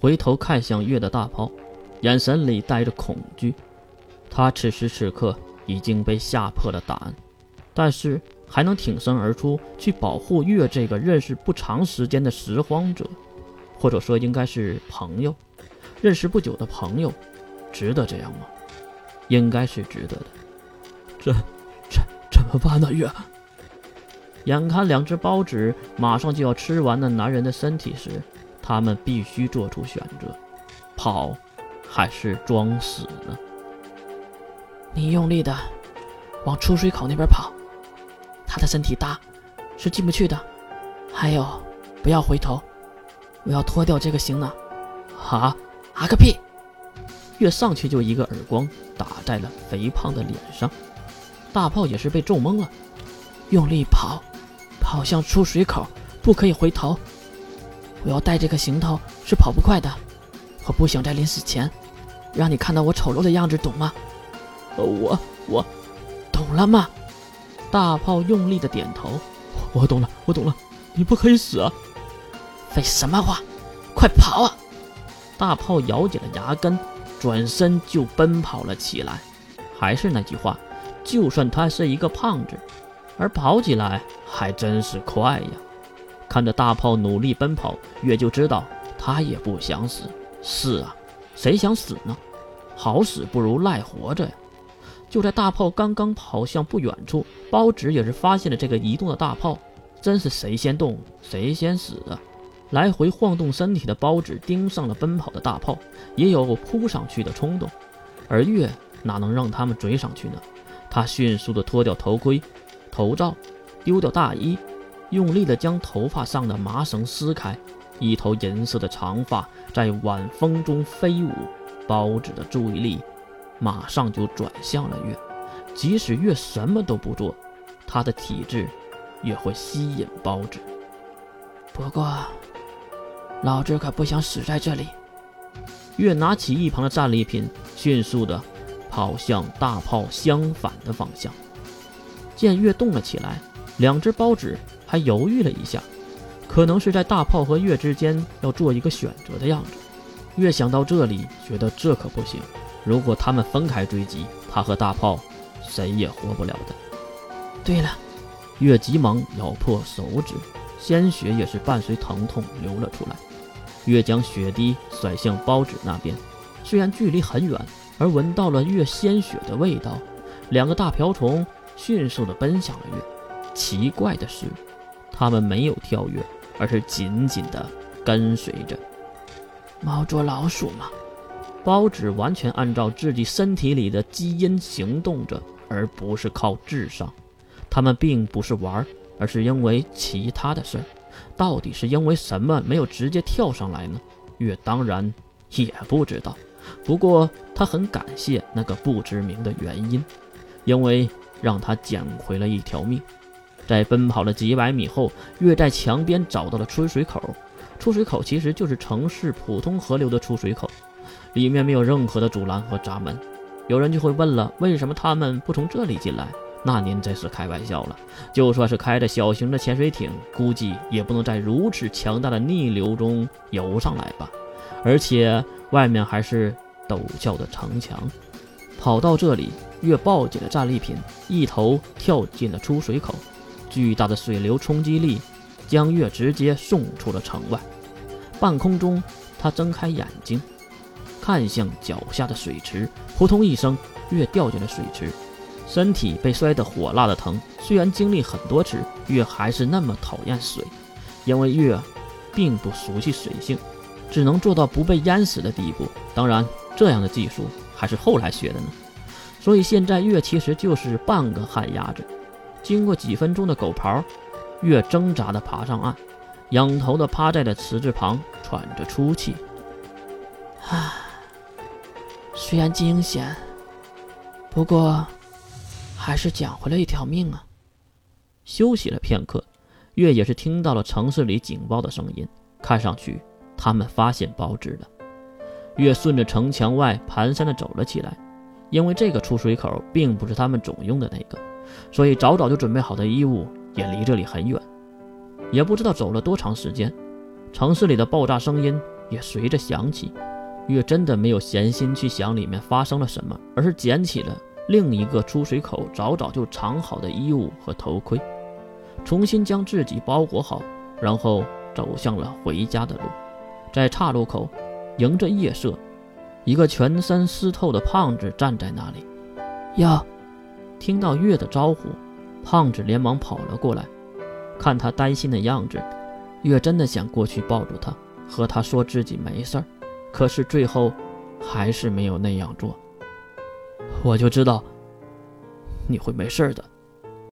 回头看向月的大炮，眼神里带着恐惧。他此时此刻已经被吓破了胆，但是还能挺身而出去保护月这个认识不长时间的拾荒者，或者说应该是朋友，认识不久的朋友，值得这样吗？应该是值得的。这、这怎么办呢？月，眼看两只包子马上就要吃完那男人的身体时，他们必须做出选择：跑，还是装死呢？你用力的往出水口那边跑，他的身体大，是进不去的。还有，不要回头，我要脱掉这个行囊。啊啊个屁！月上去就一个耳光打在了肥胖的脸上，大炮也是被揍懵了。用力跑，跑向出水口，不可以回头。我要带这个行头是跑不快的，我不想在临死前让你看到我丑陋的样子，懂吗？我我懂了吗？大炮用力的点头。我懂了，我懂了。你不可以死啊！废什么话！快跑啊！大炮咬紧了牙根，转身就奔跑了起来。还是那句话，就算他是一个胖子，而跑起来还真是快呀！看着大炮努力奔跑，月就知道他也不想死。是啊，谁想死呢？好死不如赖活着呀！就在大炮刚刚跑向不远处，包纸也是发现了这个移动的大炮。真是谁先动谁先死啊！来回晃动身体的包纸盯上了奔跑的大炮，也有扑上去的冲动。而月哪能让他们追上去呢？他迅速的脱掉头盔、头罩，丢掉大衣，用力的将头发上的麻绳撕开，一头银色的长发在晚风中飞舞。包子的注意力。马上就转向了月，即使月什么都不做，他的体质也会吸引包子。不过，老子可不想死在这里。月拿起一旁的战利品，迅速的跑向大炮相反的方向。见月动了起来，两只包子还犹豫了一下，可能是在大炮和月之间要做一个选择的样子。月想到这里，觉得这可不行。如果他们分开追击，他和大炮谁也活不了的。对了，月急忙咬破手指，鲜血也是伴随疼痛流了出来。月将血滴甩向包纸那边，虽然距离很远，而闻到了月鲜血的味道。两个大瓢虫迅速地奔向了月。奇怪的是，他们没有跳跃，而是紧紧地跟随着。猫捉老鼠吗？包子完全按照自己身体里的基因行动着，而不是靠智商。他们并不是玩，而是因为其他的事儿。到底是因为什么没有直接跳上来呢？月当然也不知道。不过他很感谢那个不知名的原因，因为让他捡回了一条命。在奔跑了几百米后，月在墙边找到了出水口。出水口其实就是城市普通河流的出水口。里面没有任何的阻拦和闸门，有人就会问了：为什么他们不从这里进来？那您这是开玩笑了。就算是开着小型的潜水艇，估计也不能在如此强大的逆流中游上来吧？而且外面还是陡峭的城墙。跑到这里，月抱紧了战利品，一头跳进了出水口。巨大的水流冲击力将月直接送出了城外。半空中，他睁开眼睛。看向脚下的水池，扑通一声，月掉进了水池，身体被摔得火辣的疼。虽然经历很多次，月还是那么讨厌水，因为月并不熟悉水性，只能做到不被淹死的地步。当然，这样的技术还是后来学的呢。所以现在月其实就是半个旱鸭子。经过几分钟的狗刨，月挣扎地爬上岸，仰头地趴在了池子旁，喘着粗气。唉。虽然惊险，不过还是捡回了一条命啊！休息了片刻，月也是听到了城市里警报的声音。看上去他们发现包纸了。月顺着城墙外蹒跚的走了起来，因为这个出水口并不是他们总用的那个，所以早早就准备好的衣物也离这里很远。也不知道走了多长时间，城市里的爆炸声音也随着响起。月真的没有闲心去想里面发生了什么，而是捡起了另一个出水口早早就藏好的衣物和头盔，重新将自己包裹好，然后走向了回家的路。在岔路口，迎着夜色，一个全身湿透的胖子站在那里。哟，听到月的招呼，胖子连忙跑了过来。看他担心的样子，月真的想过去抱住他，和他说自己没事儿。可是最后，还是没有那样做。我就知道，你会没事的。